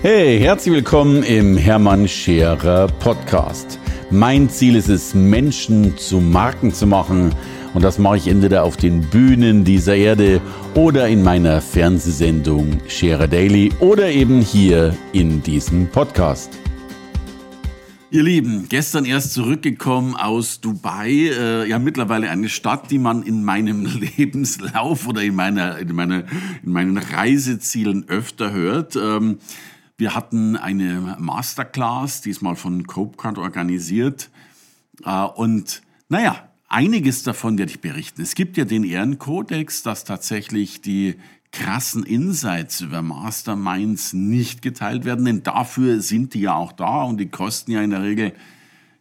Hey, herzlich willkommen im Hermann Scherer Podcast. Mein Ziel ist es, Menschen zu Marken zu machen. Und das mache ich entweder auf den Bühnen dieser Erde oder in meiner Fernsehsendung Scherer Daily oder eben hier in diesem Podcast. Ihr Lieben, gestern erst zurückgekommen aus Dubai, äh, ja mittlerweile eine Stadt, die man in meinem Lebenslauf oder in meiner in meiner in meinen Reisezielen öfter hört. Ähm, wir hatten eine Masterclass, diesmal von CopeCard organisiert. Äh, und naja, einiges davon werde ich berichten. Es gibt ja den Ehrenkodex, dass tatsächlich die krassen Insights über Masterminds nicht geteilt werden, denn dafür sind die ja auch da und die kosten ja in der Regel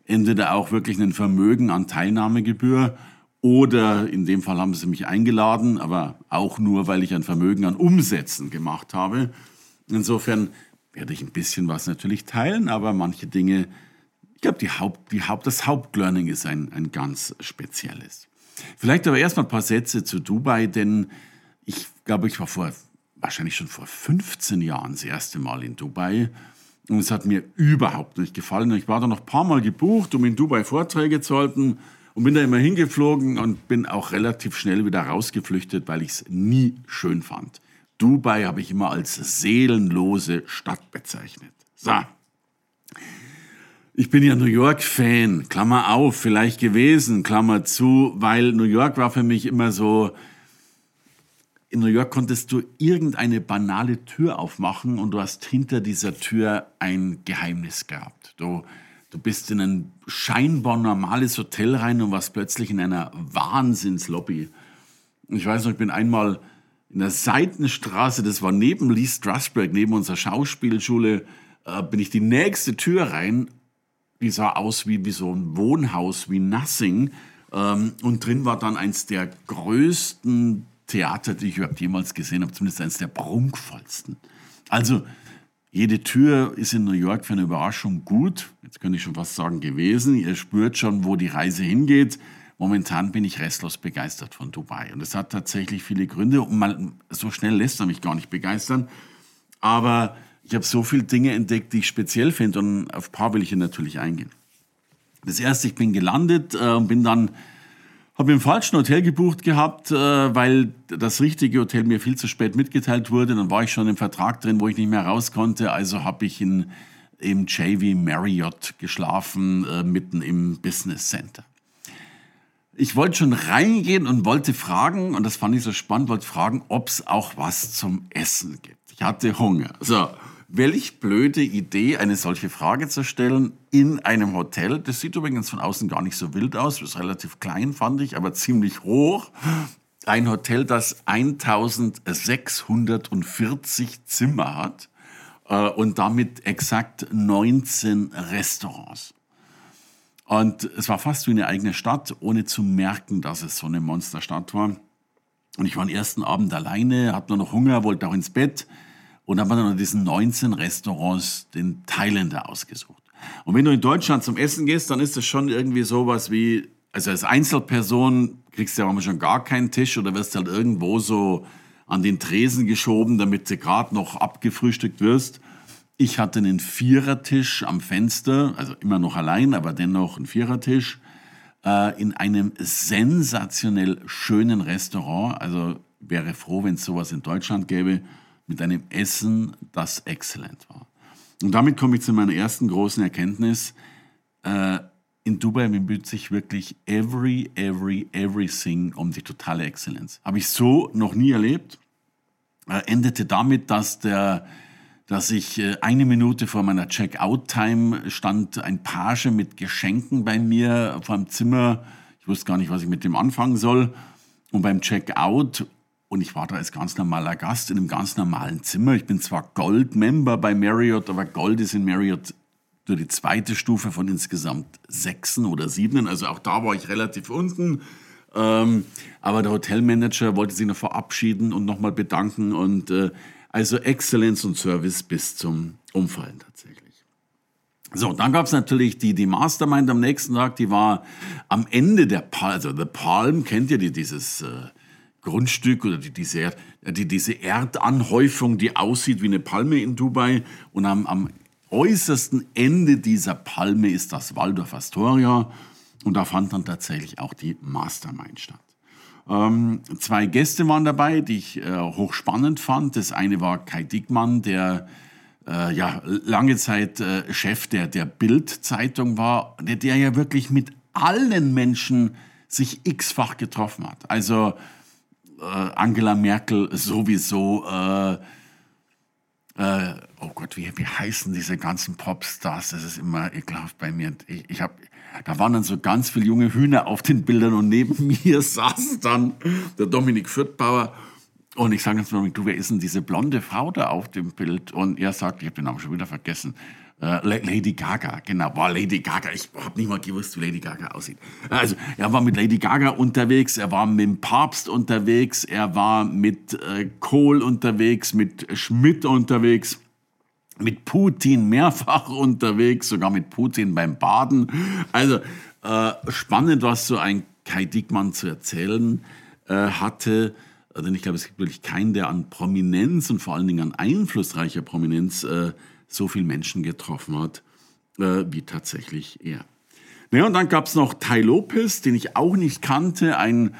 entweder auch wirklich ein Vermögen an Teilnahmegebühr oder in dem Fall haben sie mich eingeladen, aber auch nur, weil ich ein Vermögen an Umsätzen gemacht habe. Insofern werde ich ein bisschen was natürlich teilen, aber manche Dinge, ich glaube, die Haupt, die Haupt, das Hauptlearning ist ein, ein ganz spezielles. Vielleicht aber erstmal ein paar Sätze zu Dubai, denn ich glaube, ich war vor, wahrscheinlich schon vor 15 Jahren das erste Mal in Dubai. Und es hat mir überhaupt nicht gefallen. Ich war da noch ein paar Mal gebucht, um in Dubai Vorträge zu halten und bin da immer hingeflogen und bin auch relativ schnell wieder rausgeflüchtet, weil ich es nie schön fand. Dubai habe ich immer als seelenlose Stadt bezeichnet. So. Ich bin ja New York-Fan, Klammer auf, vielleicht gewesen, Klammer zu, weil New York war für mich immer so, in New York konntest du irgendeine banale Tür aufmachen und du hast hinter dieser Tür ein Geheimnis gehabt. Du, du bist in ein scheinbar normales Hotel rein und warst plötzlich in einer Wahnsinnslobby. Ich weiß noch, ich bin einmal in der Seitenstraße, das war neben Lee Strasberg, neben unserer Schauspielschule, äh, bin ich die nächste Tür rein. Die sah aus wie, wie so ein Wohnhaus, wie Nothing. Ähm, und drin war dann eins der größten Theater, die ich überhaupt jemals gesehen habe, zumindest eines der prunkvollsten. Also, jede Tür ist in New York für eine Überraschung gut. Jetzt könnte ich schon fast sagen gewesen. Ihr spürt schon, wo die Reise hingeht. Momentan bin ich restlos begeistert von Dubai. Und es hat tatsächlich viele Gründe. Und mal, so schnell lässt er mich gar nicht begeistern. Aber ich habe so viele Dinge entdeckt, die ich speziell finde. Und auf ein paar will ich hier natürlich eingehen. Das erste, ich bin gelandet äh, und bin dann, habe im falschen Hotel gebucht gehabt, äh, weil das richtige Hotel mir viel zu spät mitgeteilt wurde. Dann war ich schon im Vertrag drin, wo ich nicht mehr raus konnte. Also habe ich in, im JV Marriott geschlafen, äh, mitten im Business Center ich wollte schon reingehen und wollte fragen, und das fand ich so spannend, wollte fragen, ob es auch was zum Essen gibt. Ich hatte Hunger. So, welch blöde Idee, eine solche Frage zu stellen in einem Hotel. Das sieht übrigens von außen gar nicht so wild aus. Das ist relativ klein, fand ich, aber ziemlich hoch. Ein Hotel, das 1640 Zimmer hat äh, und damit exakt 19 Restaurants. Und es war fast wie eine eigene Stadt, ohne zu merken, dass es so eine Monsterstadt war. Und ich war am ersten Abend alleine, hatte nur noch Hunger, wollte auch ins Bett und habe dann in diesen 19 Restaurants den Thailänder ausgesucht. Und wenn du in Deutschland zum Essen gehst, dann ist das schon irgendwie sowas wie, also als Einzelperson kriegst du ja manchmal schon gar keinen Tisch oder wirst halt irgendwo so an den Tresen geschoben, damit du gerade noch abgefrühstückt wirst. Ich hatte einen Vierertisch am Fenster, also immer noch allein, aber dennoch ein Vierertisch, äh, in einem sensationell schönen Restaurant. Also wäre froh, wenn es sowas in Deutschland gäbe, mit einem Essen, das exzellent war. Und damit komme ich zu meiner ersten großen Erkenntnis. Äh, in Dubai bemüht sich wirklich every, every, everything um die totale Exzellenz. Habe ich so noch nie erlebt. Äh, endete damit, dass der dass ich äh, eine Minute vor meiner Check-out-Time stand ein Page mit Geschenken bei mir vor dem Zimmer. Ich wusste gar nicht, was ich mit dem anfangen soll. Und beim Check-out, und ich war da als ganz normaler Gast in einem ganz normalen Zimmer. Ich bin zwar Gold-Member bei Marriott, aber Gold ist in Marriott nur die zweite Stufe von insgesamt sechsen oder siebenen. Also auch da war ich relativ unten. Ähm, aber der Hotelmanager wollte sich noch verabschieden und nochmal bedanken und äh, also Exzellenz und Service bis zum Umfallen tatsächlich. So, dann gab es natürlich die, die Mastermind am nächsten Tag, die war am Ende der Palm, also The Palm, kennt ihr die, dieses äh, Grundstück oder die, diese, die, diese Erdanhäufung, die aussieht wie eine Palme in Dubai. Und am, am äußersten Ende dieser Palme ist das Waldorf Astoria. Und da fand dann tatsächlich auch die Mastermind statt. Ähm, zwei Gäste waren dabei, die ich äh, hochspannend fand. Das eine war Kai Dickmann, der äh, ja lange Zeit äh, Chef der, der Bild-Zeitung war, der, der ja wirklich mit allen Menschen sich x-fach getroffen hat. Also äh, Angela Merkel sowieso, äh, äh, oh Gott, wie, wie heißen diese ganzen Popstars? Das ist immer ekelhaft bei mir. Ich, ich habe da waren dann so ganz viele junge Hühner auf den Bildern und neben mir saß dann der Dominik Fürthbauer. Und ich sage jetzt Dominik, du, wer ist denn diese blonde Frau da auf dem Bild? Und er sagt, ich habe den Namen schon wieder vergessen. Uh, Lady Gaga, genau, war Lady Gaga. Ich habe nicht mal gewusst, wie Lady Gaga aussieht. Also, er war mit Lady Gaga unterwegs, er war mit dem Papst unterwegs, er war mit äh, Kohl unterwegs, mit Schmidt unterwegs mit Putin mehrfach unterwegs, sogar mit Putin beim Baden. Also äh, spannend, was so ein Kai Dickmann zu erzählen äh, hatte. Denn ich glaube, es gibt wirklich keinen, der an Prominenz und vor allen Dingen an einflussreicher Prominenz äh, so viele Menschen getroffen hat, äh, wie tatsächlich er. Naja, und dann gab es noch Tai Lopez, den ich auch nicht kannte, ein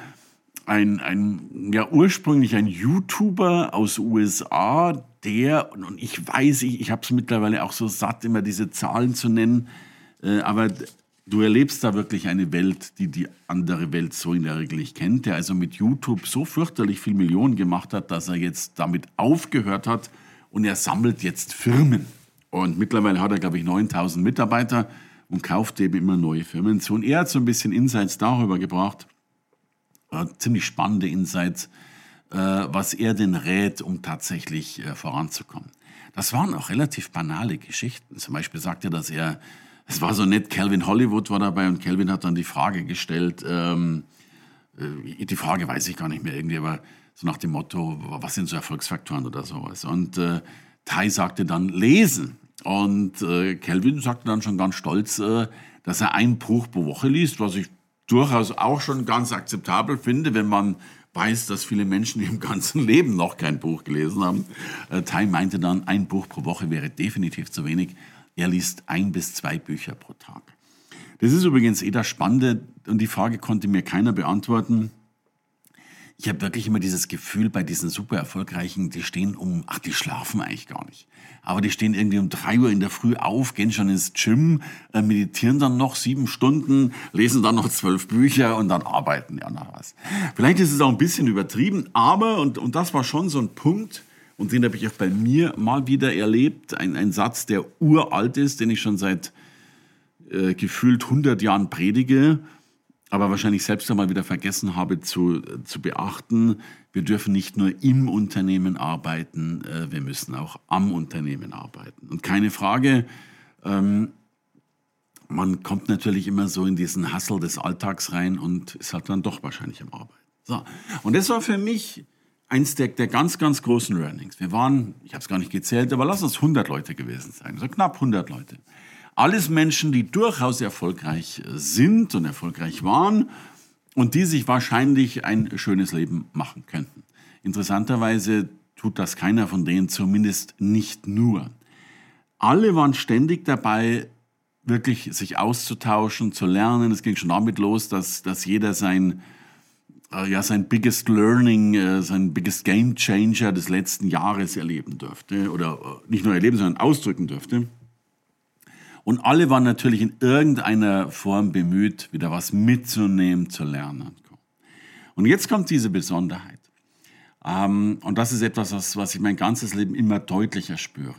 ein, ein ja ursprünglich ein YouTuber aus USA, der, und ich weiß, ich, ich habe es mittlerweile auch so satt, immer diese Zahlen zu nennen, äh, aber du erlebst da wirklich eine Welt, die die andere Welt so in der Regel nicht kennt, der also mit YouTube so fürchterlich viel Millionen gemacht hat, dass er jetzt damit aufgehört hat und er sammelt jetzt Firmen. Und mittlerweile hat er, glaube ich, 9000 Mitarbeiter und kauft eben immer neue Firmen zu. Und er hat so ein bisschen Insights darüber gebracht, äh, ziemlich spannende Insights, was er denn rät, um tatsächlich äh, voranzukommen. Das waren auch relativ banale Geschichten. Zum Beispiel sagt er, dass er, es war so nett, Calvin Hollywood war dabei und Calvin hat dann die Frage gestellt, ähm, äh, die Frage weiß ich gar nicht mehr irgendwie, aber so nach dem Motto, was sind so Erfolgsfaktoren oder sowas. Und äh, Tai sagte dann lesen. Und äh, Calvin sagte dann schon ganz stolz, äh, dass er ein Buch pro Woche liest, was ich durchaus auch schon ganz akzeptabel finde, wenn man weiß, dass viele Menschen im ganzen Leben noch kein Buch gelesen haben. Äh, Tai meinte dann, ein Buch pro Woche wäre definitiv zu wenig. Er liest ein bis zwei Bücher pro Tag. Das ist übrigens eh das Spannende und die Frage konnte mir keiner beantworten ich habe wirklich immer dieses Gefühl bei diesen super erfolgreichen, die stehen um, ach, die schlafen eigentlich gar nicht. Aber die stehen irgendwie um drei Uhr in der Früh auf, gehen schon ins Gym, äh, meditieren dann noch sieben Stunden, lesen dann noch zwölf Bücher und dann arbeiten ja noch was. Vielleicht ist es auch ein bisschen übertrieben, aber, und, und das war schon so ein Punkt, und den habe ich auch bei mir mal wieder erlebt, ein, ein Satz, der uralt ist, den ich schon seit äh, gefühlt 100 Jahren predige, aber wahrscheinlich selbst einmal wieder vergessen habe zu, zu beachten, wir dürfen nicht nur im Unternehmen arbeiten, äh, wir müssen auch am Unternehmen arbeiten. Und keine Frage, ähm, man kommt natürlich immer so in diesen Hassel des Alltags rein und ist halt dann doch wahrscheinlich am Arbeiten. So. Und das war für mich eins der, der ganz, ganz großen Learnings. Wir waren, ich habe es gar nicht gezählt, aber lass uns 100 Leute gewesen sein, so knapp 100 Leute. Alles Menschen, die durchaus erfolgreich sind und erfolgreich waren und die sich wahrscheinlich ein schönes Leben machen könnten. Interessanterweise tut das keiner von denen, zumindest nicht nur. Alle waren ständig dabei, wirklich sich auszutauschen, zu lernen. Es ging schon damit los, dass, dass jeder sein, äh, ja, sein biggest learning, äh, sein biggest game changer des letzten Jahres erleben durfte. Oder äh, nicht nur erleben, sondern ausdrücken durfte. Und alle waren natürlich in irgendeiner Form bemüht, wieder was mitzunehmen, zu lernen. Und jetzt kommt diese Besonderheit. Ähm, und das ist etwas, was, ich mein ganzes Leben immer deutlicher spüre.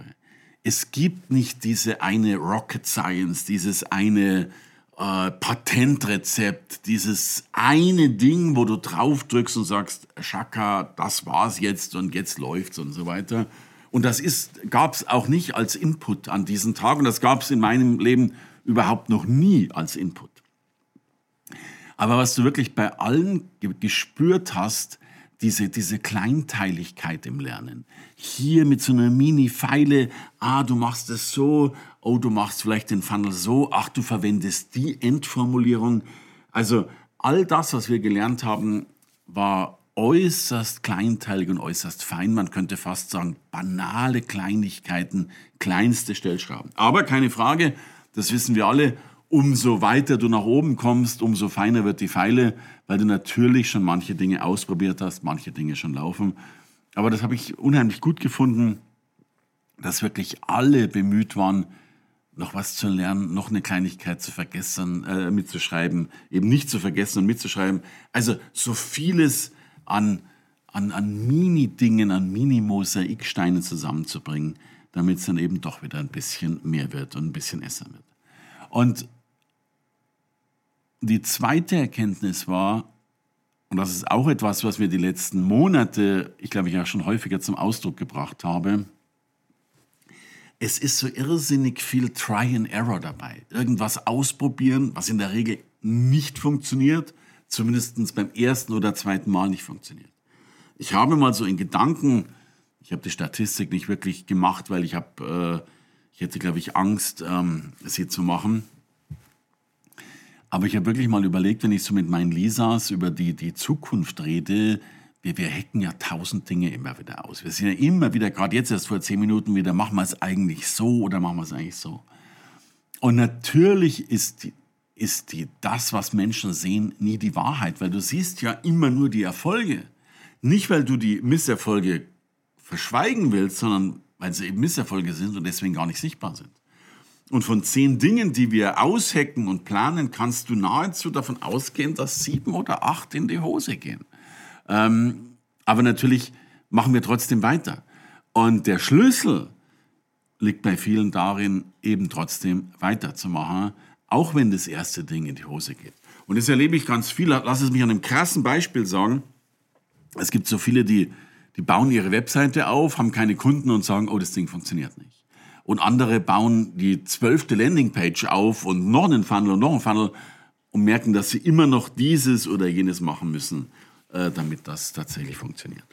Es gibt nicht diese eine Rocket Science, dieses eine äh, Patentrezept, dieses eine Ding, wo du drauf drückst und sagst, Shaka, das war's jetzt und jetzt läuft's und so weiter, und das gab es auch nicht als Input an diesen Tag und das gab es in meinem Leben überhaupt noch nie als Input. Aber was du wirklich bei allen gespürt hast, diese, diese Kleinteiligkeit im Lernen. Hier mit so einer Mini-Feile, ah, du machst es so, oh, du machst vielleicht den Funnel so, ach, du verwendest die Endformulierung. Also all das, was wir gelernt haben, war äußerst kleinteilig und äußerst fein. Man könnte fast sagen, banale Kleinigkeiten, kleinste Stellschrauben. Aber keine Frage, das wissen wir alle, umso weiter du nach oben kommst, umso feiner wird die Pfeile, weil du natürlich schon manche Dinge ausprobiert hast, manche Dinge schon laufen. Aber das habe ich unheimlich gut gefunden, dass wirklich alle bemüht waren, noch was zu lernen, noch eine Kleinigkeit zu vergessen, äh, mitzuschreiben, eben nicht zu vergessen und mitzuschreiben. Also so vieles an, an, an Mini-Dingen, an Mini-Mosaiksteinen zusammenzubringen, damit es dann eben doch wieder ein bisschen mehr wird und ein bisschen esser wird. Und die zweite Erkenntnis war, und das ist auch etwas, was wir die letzten Monate, ich glaube, ich auch schon häufiger zum Ausdruck gebracht habe, es ist so irrsinnig viel Try and Error dabei. Irgendwas ausprobieren, was in der Regel nicht funktioniert, zumindest beim ersten oder zweiten Mal nicht funktioniert. Ich habe mal so in Gedanken, ich habe die Statistik nicht wirklich gemacht, weil ich habe, äh, ich hätte, glaube ich, Angst, ähm, sie zu machen. Aber ich habe wirklich mal überlegt, wenn ich so mit meinen Lisas über die, die Zukunft rede, wir, wir hacken ja tausend Dinge immer wieder aus. Wir sind ja immer wieder, gerade jetzt erst vor zehn Minuten wieder, machen wir es eigentlich so oder machen wir es eigentlich so. Und natürlich ist, die, ist die, das, was Menschen sehen, nie die Wahrheit, weil du siehst ja immer nur die Erfolge. Nicht, weil du die Misserfolge verschweigen willst, sondern weil sie eben Misserfolge sind und deswegen gar nicht sichtbar sind. Und von zehn Dingen, die wir aushecken und planen, kannst du nahezu davon ausgehen, dass sieben oder acht in die Hose gehen. Ähm, aber natürlich machen wir trotzdem weiter. Und der Schlüssel liegt bei vielen darin, eben trotzdem weiterzumachen, auch wenn das erste Ding in die Hose geht. Und das erlebe ich ganz viel. Lass es mich an einem krassen Beispiel sagen. Es gibt so viele, die, die bauen ihre Webseite auf, haben keine Kunden und sagen, oh, das Ding funktioniert nicht. Und andere bauen die zwölfte Landingpage auf und noch einen Funnel und noch einen Funnel und merken, dass sie immer noch dieses oder jenes machen müssen. Äh, damit das tatsächlich funktioniert.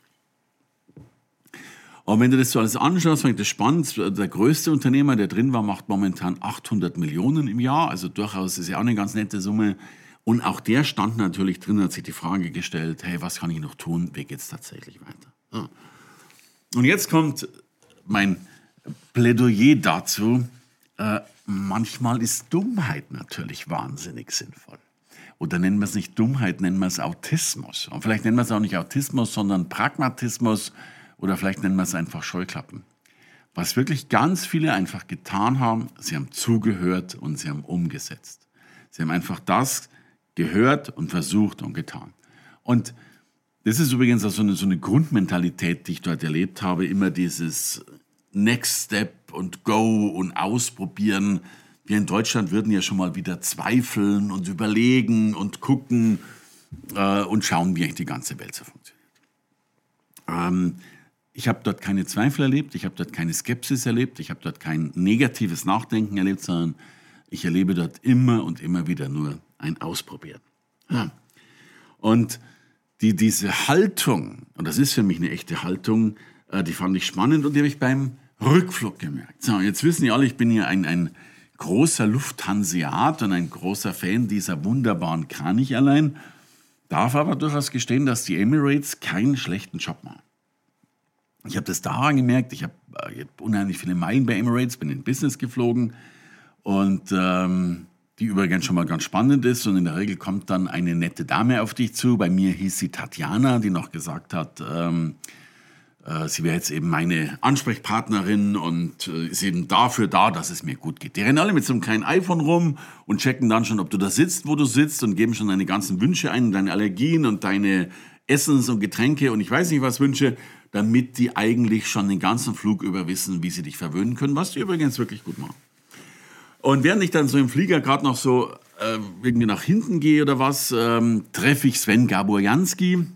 Und wenn du das so alles anschaust, ich das spannend. Der größte Unternehmer, der drin war, macht momentan 800 Millionen im Jahr. Also durchaus ist ja auch eine ganz nette Summe. Und auch der stand natürlich drin, hat sich die Frage gestellt, hey, was kann ich noch tun? Wie geht es tatsächlich weiter? Und jetzt kommt mein Plädoyer dazu. Äh, manchmal ist Dummheit natürlich wahnsinnig sinnvoll oder nennen wir es nicht Dummheit, nennen wir es Autismus. Und vielleicht nennen wir es auch nicht Autismus, sondern Pragmatismus oder vielleicht nennen wir es einfach Scheuklappen. Was wirklich ganz viele einfach getan haben, sie haben zugehört und sie haben umgesetzt. Sie haben einfach das gehört und versucht und getan. Und das ist übrigens auch so eine, so eine Grundmentalität, die ich dort erlebt habe, immer dieses Next Step und Go und Ausprobieren, wir in Deutschland würden ja schon mal wieder zweifeln und überlegen und gucken äh, und schauen, wie eigentlich die ganze Welt so funktioniert. Ähm, ich habe dort keine Zweifel erlebt, ich habe dort keine Skepsis erlebt, ich habe dort kein negatives Nachdenken erlebt, sondern ich erlebe dort immer und immer wieder nur ein Ausprobieren. Ja. Und die, diese Haltung, und das ist für mich eine echte Haltung, äh, die fand ich spannend und die habe ich beim Rückflug gemerkt. So, jetzt wissen ja alle, ich bin hier ein, ein großer Lufthanseat und ein großer Fan dieser wunderbaren Kranicherlein, darf aber durchaus gestehen, dass die Emirates keinen schlechten Job machen. Ich habe das daran gemerkt, ich habe äh, hab unheimlich viele Meilen bei Emirates, bin in Business geflogen und ähm, die übrigens schon mal ganz spannend ist und in der Regel kommt dann eine nette Dame auf dich zu. Bei mir hieß sie Tatjana, die noch gesagt hat, ähm, äh, sie wäre jetzt eben meine Ansprechpartnerin und äh, ist eben dafür da, dass es mir gut geht. Die rennen alle mit so einem kleinen iPhone rum und checken dann schon, ob du da sitzt, wo du sitzt und geben schon deine ganzen Wünsche ein, deine Allergien und deine Essens- und Getränke und ich weiß nicht was Wünsche, damit die eigentlich schon den ganzen Flug über wissen, wie sie dich verwöhnen können, was die übrigens wirklich gut machen. Und während ich dann so im Flieger gerade noch so äh, irgendwie nach hinten gehe oder was, ähm, treffe ich Sven Gaborjanski,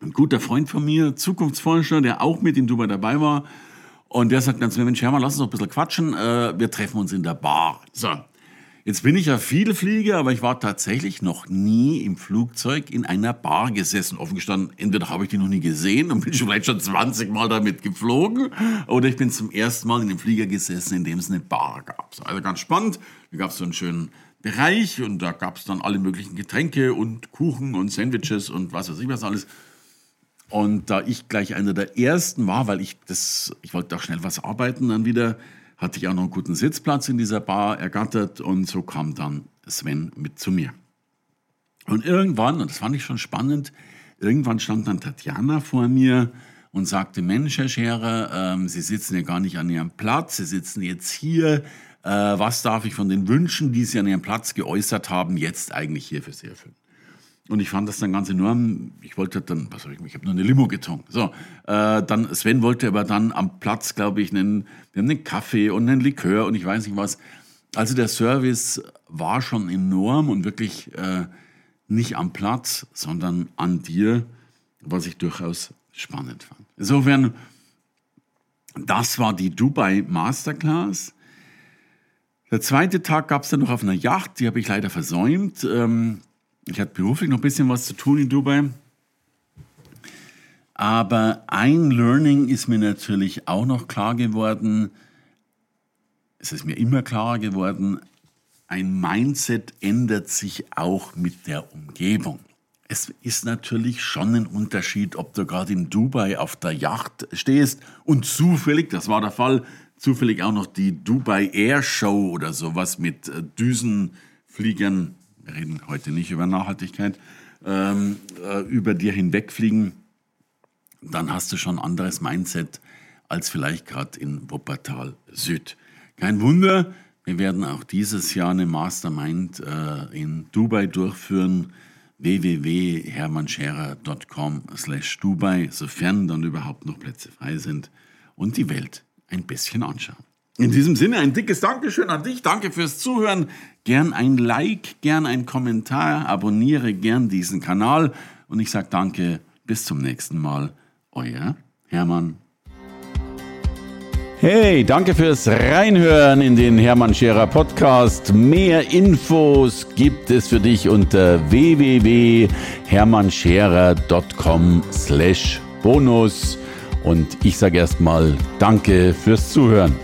ein guter Freund von mir, Zukunftsforscher, der auch mit in Dubai dabei war. Und der sagt ganz Mensch, Hermann, lass uns noch ein bisschen quatschen. Äh, wir treffen uns in der Bar. So. Jetzt bin ich ja viel Flieger, aber ich war tatsächlich noch nie im Flugzeug in einer Bar gesessen. Offen gestanden, entweder habe ich die noch nie gesehen und bin schon vielleicht schon 20 Mal damit geflogen, oder ich bin zum ersten Mal in einem Flieger gesessen, in dem es eine Bar gab. Also ganz spannend. Da gab es so einen schönen Bereich und da gab es dann alle möglichen Getränke und Kuchen und Sandwiches und was weiß ich was alles. Und da ich gleich einer der ersten war, weil ich das, ich wollte auch schnell was arbeiten, dann wieder hatte ich auch noch einen guten Sitzplatz in dieser Bar ergattert und so kam dann Sven mit zu mir. Und irgendwann, und das fand ich schon spannend, irgendwann stand dann Tatjana vor mir und sagte, Mensch, Herr Scherer, ähm, Sie sitzen ja gar nicht an Ihrem Platz, Sie sitzen jetzt hier. Äh, was darf ich von den Wünschen, die Sie an Ihrem Platz geäußert haben, jetzt eigentlich hier für Sie erfüllen? Und ich fand das dann ganz enorm. Ich wollte dann, was soll ich, ich habe nur eine Limo getrunken. So, äh, dann Sven wollte aber dann am Platz, glaube ich, einen, wir haben einen Kaffee und einen Likör und ich weiß nicht was. Also der Service war schon enorm und wirklich äh, nicht am Platz, sondern an dir, was ich durchaus spannend fand. Insofern, das war die Dubai Masterclass. Der zweite Tag gab es dann noch auf einer Yacht, die habe ich leider versäumt. Ähm, ich hatte beruflich noch ein bisschen was zu tun in Dubai. Aber ein Learning ist mir natürlich auch noch klar geworden. Es ist mir immer klarer geworden, ein Mindset ändert sich auch mit der Umgebung. Es ist natürlich schon ein Unterschied, ob du gerade in Dubai auf der Yacht stehst und zufällig, das war der Fall, zufällig auch noch die Dubai Air Show oder sowas mit äh, Düsenfliegern wir reden heute nicht über Nachhaltigkeit, ähm, äh, über dir hinwegfliegen, dann hast du schon ein anderes Mindset als vielleicht gerade in Wuppertal Süd. Kein Wunder, wir werden auch dieses Jahr eine Mastermind äh, in Dubai durchführen www.hermannscherer.com slash Dubai, sofern dann überhaupt noch Plätze frei sind und die Welt ein bisschen anschauen. In diesem Sinne ein dickes Dankeschön an dich. Danke fürs Zuhören. Gern ein Like, gern ein Kommentar. Abonniere gern diesen Kanal. Und ich sage danke. Bis zum nächsten Mal. Euer Hermann. Hey, danke fürs Reinhören in den Hermann Scherer Podcast. Mehr Infos gibt es für dich unter www.hermannscherer.com slash bonus. Und ich sage erstmal Danke fürs Zuhören.